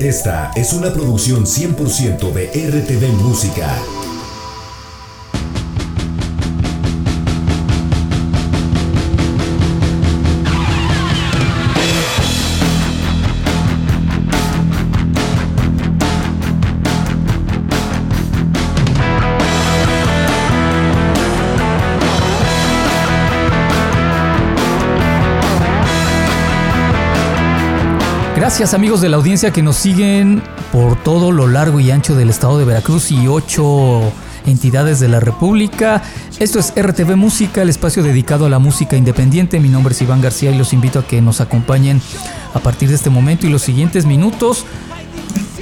Esta es una producción 100% de RTV Música. Gracias amigos de la audiencia que nos siguen por todo lo largo y ancho del estado de Veracruz y ocho entidades de la República. Esto es RTV Música, el espacio dedicado a la música independiente. Mi nombre es Iván García y los invito a que nos acompañen a partir de este momento y los siguientes minutos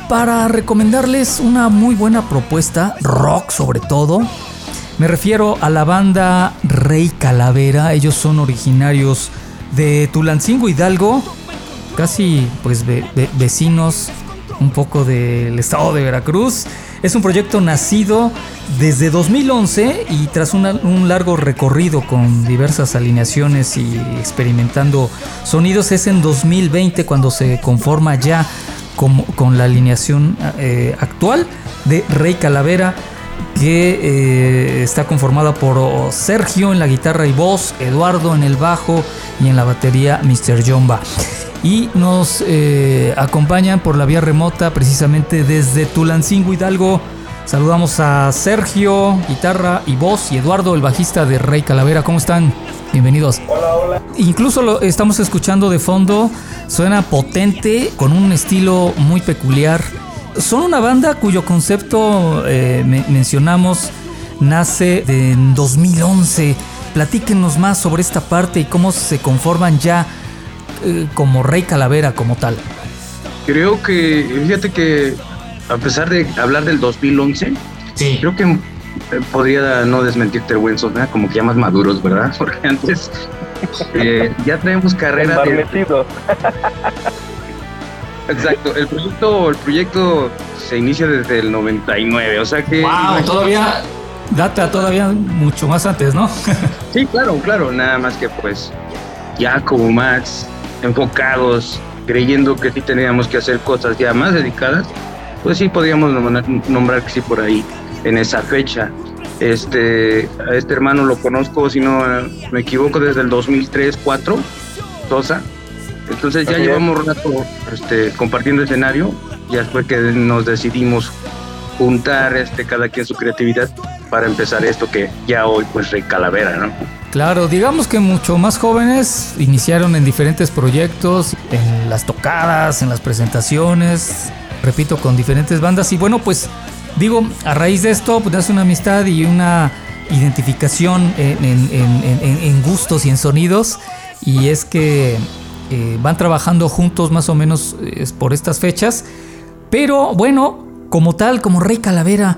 para recomendarles una muy buena propuesta, rock sobre todo. Me refiero a la banda Rey Calavera, ellos son originarios de Tulancingo Hidalgo, casi pues vecinos un poco del estado de Veracruz. Es un proyecto nacido desde 2011 y tras un largo recorrido con diversas alineaciones y experimentando sonidos es en 2020 cuando se conforma ya con, con la alineación eh, actual de Rey Calavera que eh, está conformada por Sergio en la guitarra y voz, Eduardo en el bajo y en la batería Mr. Jomba y nos eh, acompañan por la vía remota precisamente desde Tulancingo Hidalgo. Saludamos a Sergio, guitarra y voz, y Eduardo, el bajista de Rey Calavera. ¿Cómo están? Bienvenidos. Hola, hola. Incluso lo estamos escuchando de fondo. Suena potente, con un estilo muy peculiar. Son una banda cuyo concepto eh, mencionamos nace en 2011. Platíquenos más sobre esta parte y cómo se conforman ya eh, como Rey Calavera como tal? Creo que, fíjate que a pesar de hablar del 2011, creo que eh, podría no desmentirte el buen como que ya más maduros, ¿verdad? Porque antes eh, ya tenemos carrera de... Exacto, el proyecto, el proyecto se inicia desde el 99, o sea que... ¡Wow! Todavía data todavía mucho más antes, ¿no? sí, claro, claro, nada más que pues ya como más enfocados, creyendo que sí teníamos que hacer cosas ya más dedicadas, pues sí podríamos nombrar, que sí por ahí en esa fecha. Este, a este hermano lo conozco, si no me equivoco, desde el 2003-4, Sosa. Entonces ya llevamos un rato este, compartiendo escenario, ya fue que nos decidimos juntar este, cada quien su creatividad para empezar esto que ya hoy pues Rey Calavera, ¿no? Claro, digamos que mucho más jóvenes iniciaron en diferentes proyectos, en las tocadas, en las presentaciones, repito, con diferentes bandas. Y bueno, pues digo, a raíz de esto, pues hace una amistad y una identificación en, gustos y en sonidos. Y es que eh, van trabajando juntos más o menos por estas fechas. Pero bueno, como tal, como Rey Calavera,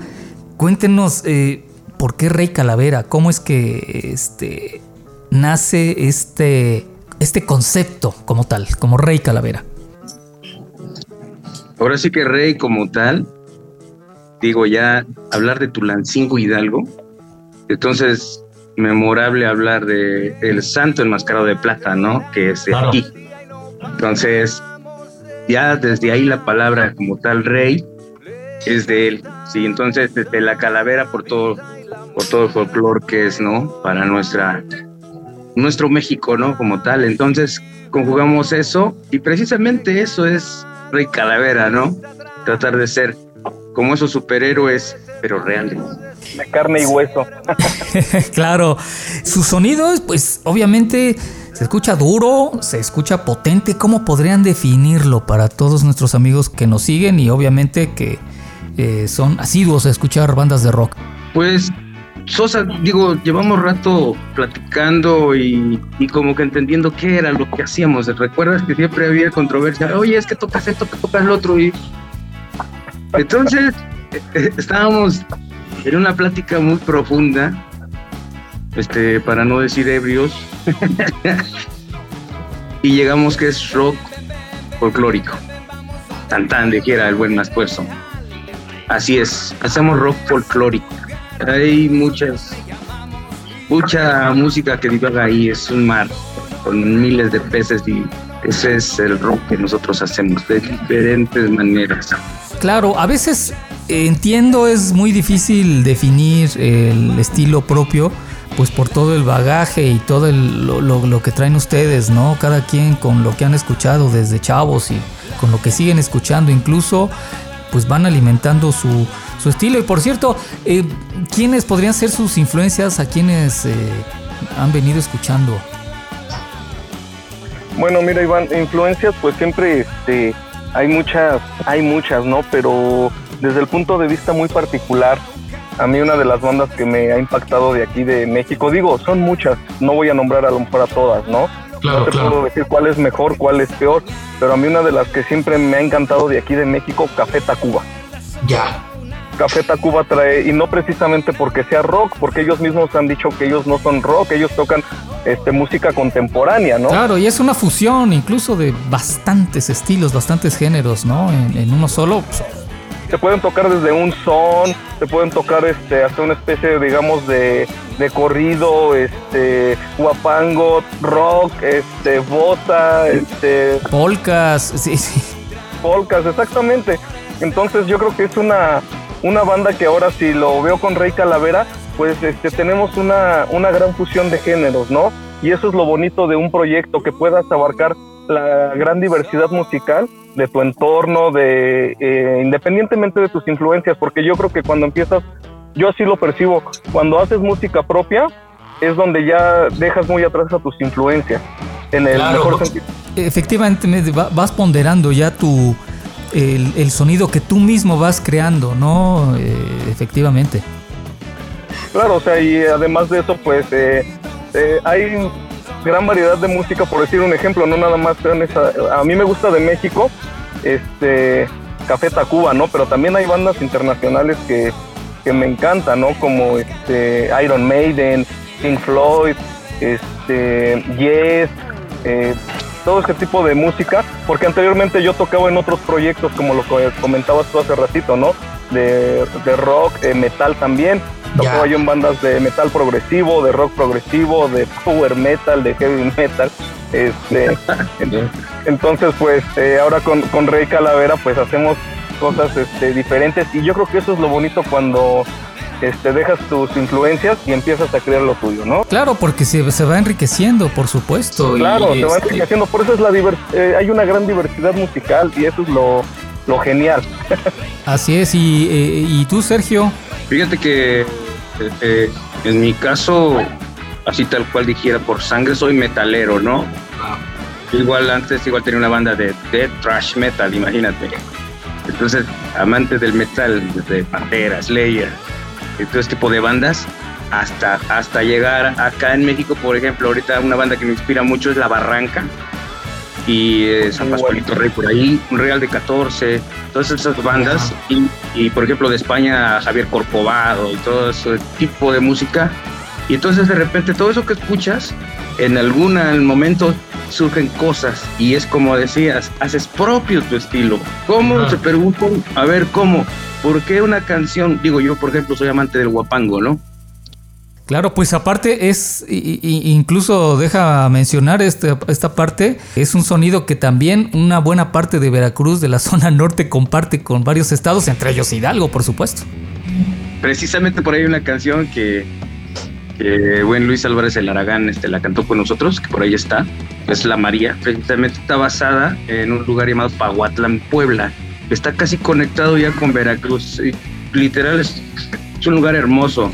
cuéntenos eh, ¿por qué Rey Calavera? ¿Cómo es que este, nace este, este concepto como tal, como Rey Calavera? Ahora sí que Rey como tal, digo ya, hablar de Tulancingo Hidalgo, entonces memorable hablar de el santo enmascarado de plata, ¿no? Que es de aquí. Entonces, ya desde ahí la palabra como tal rey es de él. Sí, entonces desde la calavera por todo por todo el folclore que es, ¿no? Para nuestra, nuestro México, ¿no? Como tal. Entonces conjugamos eso y precisamente eso es Rey Calavera, ¿no? Tratar de ser como esos superhéroes, pero reales. De carne y hueso. claro, sus sonidos, pues obviamente se escucha duro, se escucha potente. ¿Cómo podrían definirlo para todos nuestros amigos que nos siguen y obviamente que eh, son asiduos a escuchar bandas de rock? Pues Sosa, digo, llevamos rato platicando y, como que entendiendo qué era lo que hacíamos. ¿Recuerdas que siempre había controversia? Oye, es que tocas esto, que tocas lo otro. Y entonces eh, estábamos en una plática muy profunda, este, para no decir ebrios, y llegamos que es rock folclórico. Tan tan de que era el buen esfuerzo. Así es, hacemos rock folclórico hay muchas, mucha música que divaga ahí, es un mar con miles de peces y Ese es el rock que nosotros hacemos de diferentes maneras. Claro, a veces eh, entiendo es muy difícil definir el estilo propio, pues por todo el bagaje y todo el- lo, lo- lo que traen ustedes, ¿no? Cada quien con lo que han escuchado desde chavos y con lo que siguen escuchando, incluso pues van alimentando su, su estilo. Y por cierto, eh, ¿quiénes podrían ser sus influencias a quienes eh, han venido escuchando? Bueno, mira, Iván, influencias, pues siempre este, hay muchas, hay muchas, ¿no? Pero desde el punto de vista muy particular, a mí una de las bandas que me ha impactado de aquí de México, digo, son muchas, no voy a nombrar a lo mejor a todas, ¿no? no te puedo decir cuál es mejor, cuál es peor, pero a mí una de las que siempre me ha encantado de aquí de México, Café Tacuba. Ya. Café Tacuba trae, y no precisamente porque sea rock, porque ellos mismos han dicho que ellos no son rock, ellos tocan este, música contemporánea, ¿no? Claro, y es una fusión incluso de bastantes estilos, bastantes géneros, ¿no? En, en uno solo. pues, se pueden tocar desde un son, se pueden tocar este hasta una especie digamos de, de corrido, este guapango, rock, este bota, este polcas, sí, sí. polkas, exactamente. Entonces yo creo que es una una banda que ahora si lo veo con Rey Calavera, pues este tenemos una una gran fusión de géneros, ¿no? Y eso es lo bonito de un proyecto que puedas abarcar la gran diversidad musical de tu entorno, de eh, independientemente de tus influencias, porque yo creo que cuando empiezas, yo así lo percibo, cuando haces música propia es donde ya dejas muy atrás a tus influencias, en el Claro. mejor sentido. Efectivamente, me- va- vas ponderando ya tu el, el sonido que tú mismo vas creando, ¿no? Eh, efectivamente. Claro, o sea, y además de eso, pues eh, eh, hay gran variedad de música, por decir un ejemplo, no nada más a mí me gusta de México, este Café Tacuba, ¿no? Pero también hay bandas internacionales que, que me encantan, ¿no? Como este Iron Maiden, Pink Floyd, este Yes, eh, todo ese tipo de música, porque anteriormente yo tocaba en otros proyectos, como lo comentabas tú hace ratito, ¿no? De, de rock, eh, metal también. Tocaba Ya. yo en bandas de metal progresivo, de rock progresivo, de power metal, de heavy metal. Este, entonces, pues eh, ahora con, con Rey Calavera, pues hacemos cosas este, diferentes y yo creo que eso es lo bonito cuando este, dejas tus influencias y empiezas a crear lo tuyo, ¿no? Claro, porque se, se va enriqueciendo, por supuesto. y, Claro, se va este, enriqueciendo, por eso es la divers eh, hay una gran diversidad musical y eso es lo, lo genial. Así es. Y, eh, y tú, Sergio, Fíjate que eh, eh, en mi caso, así tal cual dijera por sangre, soy metalero, ¿no? Igual antes igual tenía una banda de death thrash metal, imagínate. Entonces, amante del metal, desde Pantera, Slayer, y todo este tipo de bandas, hasta, hasta llegar acá en México, por ejemplo, ahorita una banda que me inspira mucho es La Barranca y eh, San Pascualito Rey por ahí, un Real de 14, todas esas bandas y, y, por ejemplo de España Javier Corcovado y todo ese tipo de música y entonces de repente todo eso que escuchas en algún momento surgen cosas y es como decías, haces propio tu estilo. ¿Cómo? Ajá. Se preguntan, a ver, ¿cómo? ¿Por qué una canción? Digo, yo por ejemplo soy amante del guapango, ¿no? Claro, pues aparte es, incluso deja mencionar este- esta parte, es un sonido que también una buena parte de Veracruz, de la zona norte, comparte con varios estados, entre ellos Hidalgo, por supuesto. precisamente por ahí hay una canción que, que buen Luis Álvarez el Aragán este, la cantó con nosotros, que por ahí está, es La María, precisamente está basada en un lugar llamado Pahuatlán, Puebla, está casi conectado ya con Veracruz, y literal es, es un lugar hermoso,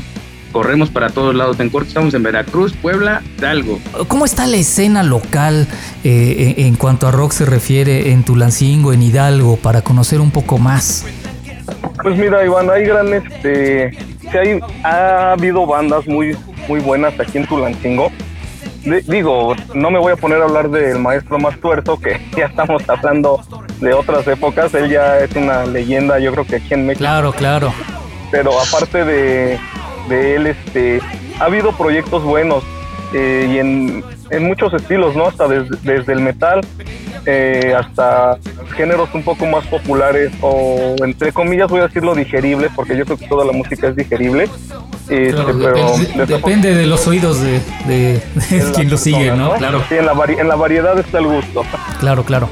corremos para todos lados, en corto estamos en Veracruz, Puebla, Hidalgo. ¿Cómo está la escena local eh, en, en cuanto a rock se refiere en Tulancingo, en Hidalgo, para conocer un poco más? Pues mira, Iván, hay gran, este, sí hay, ha habido bandas muy, muy buenas aquí en Tulancingo. Di- digo, no me voy a poner a hablar del maestro más tuerto, que ya estamos hablando de otras épocas. Él ya es una leyenda, yo creo que aquí en México. Claro, claro. Pero aparte de, de él, este, ha habido proyectos buenos. eh, y en, en muchos estilos, ¿no? Hasta desde el metal eh, hasta géneros un poco más populares o entre comillas voy a decirlo digeribles porque yo creo que toda la música es digerible. Este, pero depende, de los oídos de, quien lo sigue no, claro. Sí en la, en la variedad está el gusto. Claro claro.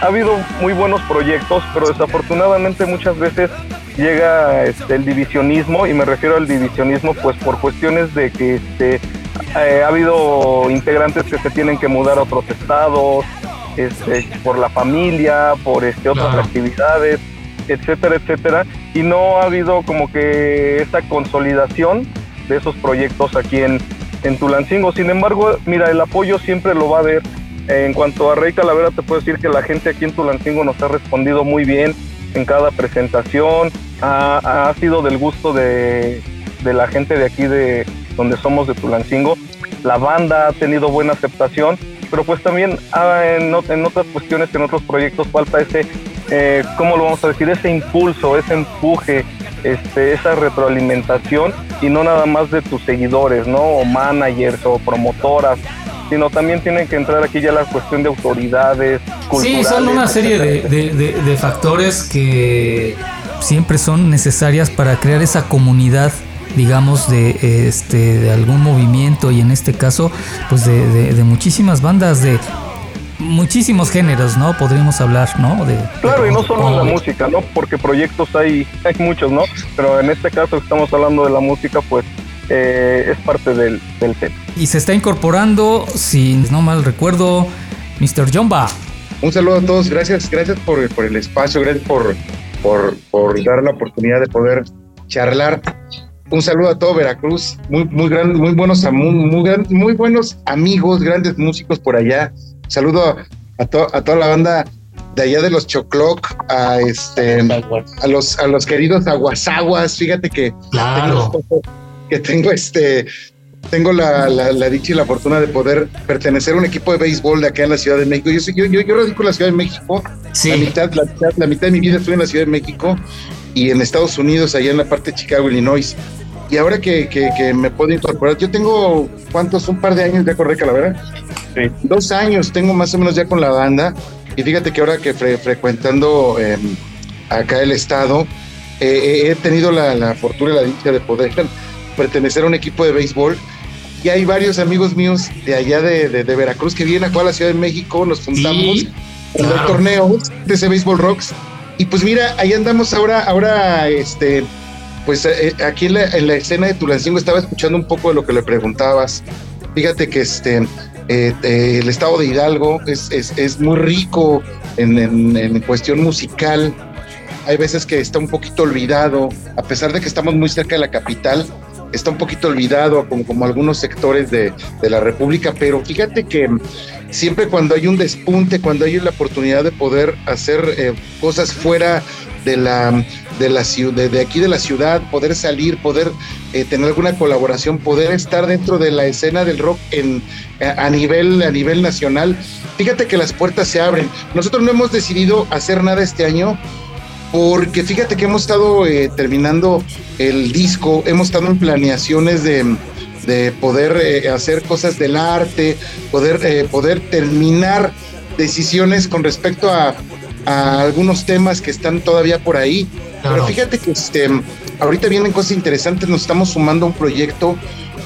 Ha habido muy buenos proyectos pero desafortunadamente muchas veces llega este, el divisionismo y me refiero al divisionismo pues por cuestiones de que este, eh, ha habido integrantes que se tienen que mudar a otros estados este, por la familia, por este, otras actividades, etcétera, etcétera. Y no ha habido como que esa consolidación de esos proyectos aquí en, en Tulancingo. Sin embargo, mira, el apoyo siempre lo va a haber. En cuanto a Rey Calavera, te puedo decir que la gente aquí en Tulancingo nos ha respondido muy bien en cada presentación. Ha, ha sido del gusto de, de la gente de aquí, de donde somos de Tulancingo. La banda ha tenido buena aceptación pero pues también ah, en, otras cuestiones, en otros proyectos falta ese, eh, ¿cómo lo vamos a decir? Ese impulso, ese empuje, este, esa retroalimentación y no nada más de tus seguidores, ¿no? O managers o promotoras, sino también tienen que entrar aquí ya la cuestión de autoridades. Sí, son una serie de, de factores que siempre son necesarias para crear esa comunidad digamos, de, este, de algún movimiento y en este caso, pues de, de, muchísimas bandas de muchísimos géneros, ¿no? Podríamos hablar, ¿no? De, claro, y no solo la música, ¿no? Porque proyectos hay, hay muchos, ¿no? Pero en este caso estamos hablando de la música, pues eh, es parte del, del tema. Y se está incorporando, si no mal recuerdo, Mr. Jomba. Un saludo a todos, gracias, gracias por, por el espacio, gracias por, por, por dar la oportunidad de poder charlar un saludo a todo Veracruz, muy, muy, muy, buenos, muy, muy, buenos amigos, grandes músicos por allá. Saludo a, a toda la banda de allá de los Chocloc, a este, a los, a los queridos aguasaguas. Fíjate que claro. tengo, que tengo este, tengo la, la, dicha y la fortuna de poder pertenecer a un equipo de béisbol de acá en la Ciudad de México. Yo, yo, yo, radico en la Ciudad de México. La, mitad, la, la mitad de mi vida estuve en la Ciudad de México y en Estados Unidos, allá en la parte de Chicago, Illinois. Y ahora que, que, me puedo incorporar, yo tengo, ¿cuántos? Un par de años ya con Rey Calavera. Sí. Dos años tengo más o menos ya con la banda. Y fíjate que ahora que frecuentando em, acá el estado, he tenido la, la, fortuna y la dicha de poder pertenecer a un equipo de béisbol. Y hay varios amigos míos de allá de, de, Veracruz que vienen acá a la Ciudad de México, nos juntamos en los torneos de ese béisbol rocks y pues mira, ahí andamos ahora, ahora, este, pues eh, eh, aquí en la, escena de Tulancingo estaba escuchando un poco de lo que le preguntabas. Fíjate que este, eh, el estado de Hidalgo es, es, muy rico en, en, cuestión musical. Hay veces que está un poquito olvidado, a pesar de que estamos muy cerca de la capital, está un poquito olvidado, como, como algunos sectores de, de la República, pero fíjate que siempre cuando hay un despunte, cuando hay la oportunidad de poder hacer eh, cosas fuera de la de la de aquí de la ciudad poder salir poder eh, tener alguna colaboración poder estar dentro de la escena del rock en a, nivel a nivel nacional fíjate que las puertas se abren. Nosotros no hemos decidido hacer nada este año porque fíjate que hemos estado eh, terminando el disco hemos estado en planeaciones de de poder eh, hacer cosas del arte, poder, eh, poder terminar decisiones con respecto a, algunos temas que están todavía por ahí. Pero fíjate que este, ahorita vienen cosas interesantes, nos estamos sumando a un proyecto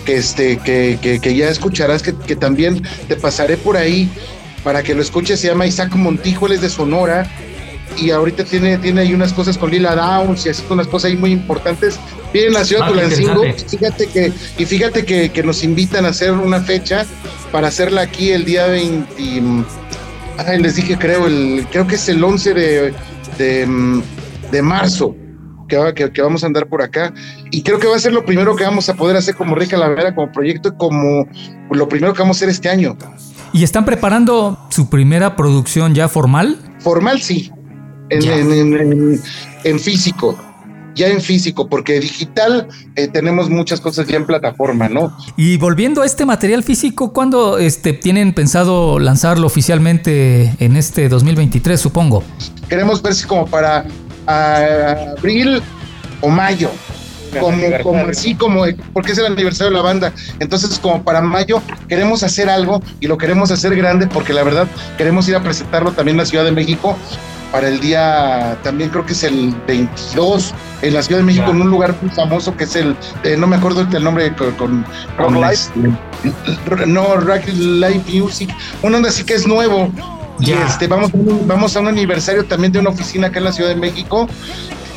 que, este, que, que, ya escucharás, que, que, también te pasaré por ahí para que lo escuches, se llama Isaac Montijo, él es de Sonora, y ahorita tiene, tiene ahí unas cosas con Lila Downs y así unas cosas ahí muy importantes. Viene en la ciudad de ah, Tulancingo, fíjate que, y fíjate que, que, nos invitan a hacer una fecha para hacerla aquí el día 20, ay, les dije creo, el, creo que es el 11 de, de, marzo. Que, que, que, vamos a andar por acá. Y creo que va a ser lo primero que vamos a poder hacer como Rica Lavera, como proyecto, como lo primero que vamos a hacer este año. ¿Y están preparando su primera producción ya formal? Formal sí, en, en, físico, ya en físico, porque digital eh, tenemos muchas cosas ya en plataforma, ¿no? Y volviendo a este material físico, ¿cuándo este, tienen pensado lanzarlo oficialmente en este 2023, supongo? Queremos ver si como para abril o mayo. como, como así, como porque es el aniversario de la banda. Entonces, como para mayo queremos hacer algo y lo queremos hacer grande porque la verdad queremos ir a presentarlo también en la Ciudad de México para el día, también creo que es el 22 en la Ciudad de México, en un lugar muy famoso que es el, eh, no me acuerdo el nombre, con, con, no, Rock Live Music, uno donde sí que es nuevo. Y este, vamos, vamos a un aniversario también de una oficina acá en la Ciudad de México.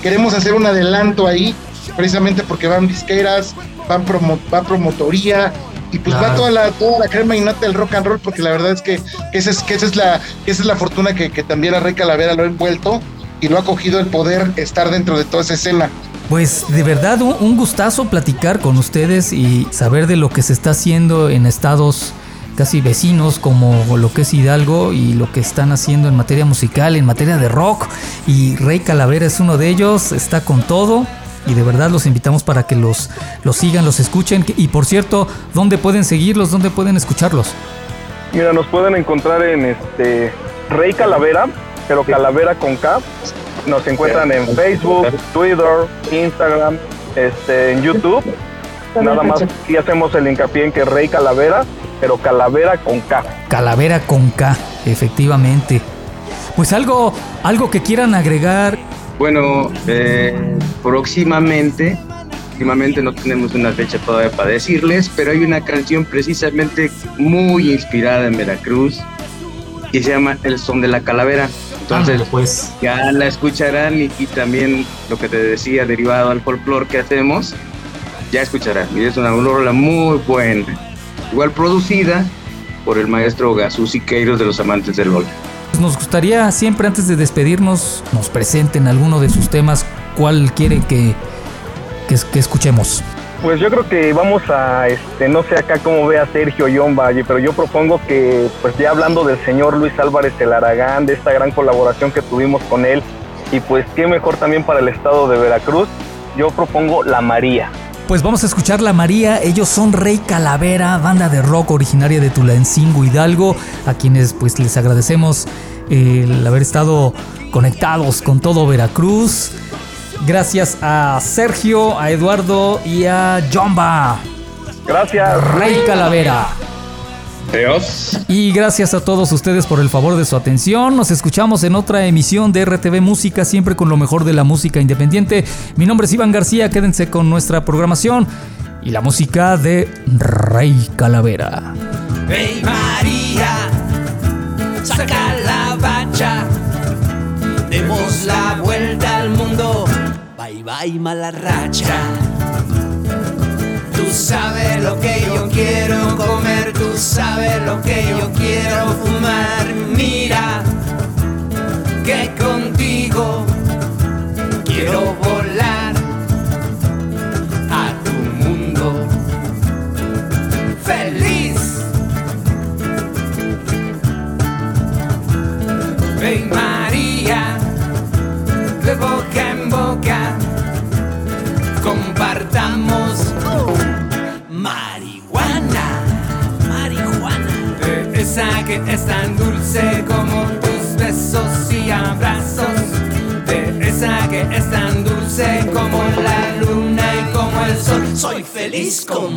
Queremos hacer un adelanto ahí, precisamente porque van disqueras, van, promo, va promotoría, y pues va toda la, toda la crema innata del rock and roll, porque la verdad es que, esa, es, que esa, es la, esa es la fortuna que, también a Rey Calavera lo ha envuelto y lo ha cogido el poder estar dentro de toda esa escena. Pues de verdad un, gustazo platicar con ustedes y saber de lo que se está haciendo en estados casi vecinos como lo que es Hidalgo y lo que están haciendo en materia musical, en materia de rock. Y Rey Calavera es uno de ellos, está con todo y de verdad los invitamos para que los, los sigan, los escuchen. Y por cierto, ¿dónde pueden seguirlos? ¿Dónde pueden escucharlos? Mira, nos pueden encontrar en este Rey Calavera, pero Calavera con K. Nos encuentran en Facebook, Twitter, Instagram, este, en YouTube. Nada más si hacemos el hincapié en que Rey Calavera, pero Calavera con K. Calavera con K, efectivamente. Pues algo, algo que quieran agregar bueno, eh, próximamente, próximamente no tenemos una fecha todavía para decirles, pero hay una canción precisamente muy inspirada en Veracruz que se llama El Son de la Calavera. Entonces, ah, pues ya la escucharán y, también lo que te decía, derivado al folclore que hacemos, ya escucharán. Y es una rola muy buena. Igual producida por el maestro Gasú Siqueiros de los Amantes del LOL. Nos gustaría siempre antes de despedirnos nos presenten alguno de sus temas, cuál quieren que, que, escuchemos. Pues yo creo que vamos a, este, no sé acá cómo ve a Sergio John Valle, pero yo propongo que, pues ya hablando del señor Luis Álvarez el Aragán, de esta gran colaboración que tuvimos con él, y pues qué mejor también para el estado de Veracruz, yo propongo La María. Pues vamos a escuchar La María. Ellos son Rey Calavera, banda de rock originaria de Tulancingo Hidalgo, a quienes pues les agradecemos el haber estado conectados con todo Veracruz. Gracias a Sergio, a Eduardo y a Jomba. Gracias. Rey Calavera. Adiós. Y gracias a todos ustedes por el favor de su atención. Nos escuchamos en otra emisión de RTV Música, siempre con lo mejor de la música independiente. Mi nombre es Iván García, quédense con nuestra programación y la música de Rey Calavera. Hey María, saca la bacha, demos la vuelta al mundo, bye bye mala racha. Sabes lo que yo quiero comer, tú sabes lo que yo quiero fumar. Mira que contigo quiero volar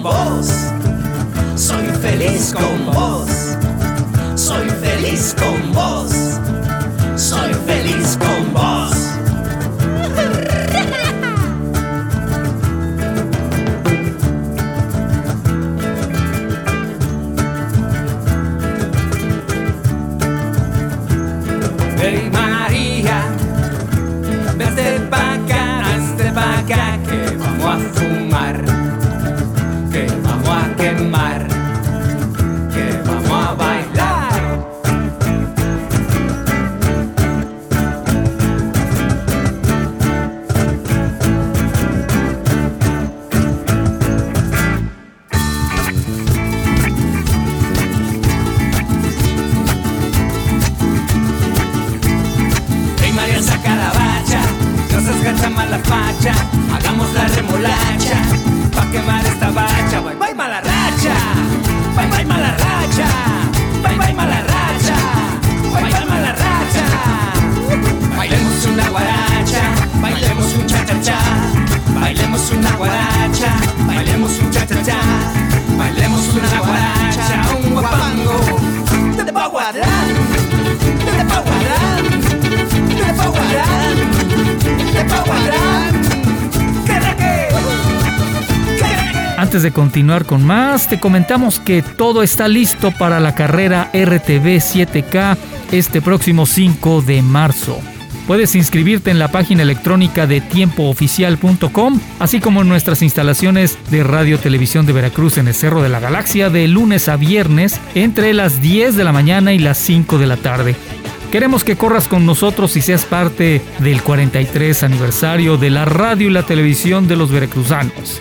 vos. Soy feliz con vos. Antes de continuar con más, te comentamos que todo está listo para la carrera RTV 7K este próximo 5 de marzo. Puedes inscribirte en la página electrónica de tiempooficial.com, así como en nuestras instalaciones de Radio Televisión de Veracruz en el Cerro de la Galaxia de lunes a viernes entre las 10 de la mañana y las 5 de la tarde. Queremos que corras con nosotros y seas parte del 43 aniversario de la radio y la televisión de los veracruzanos.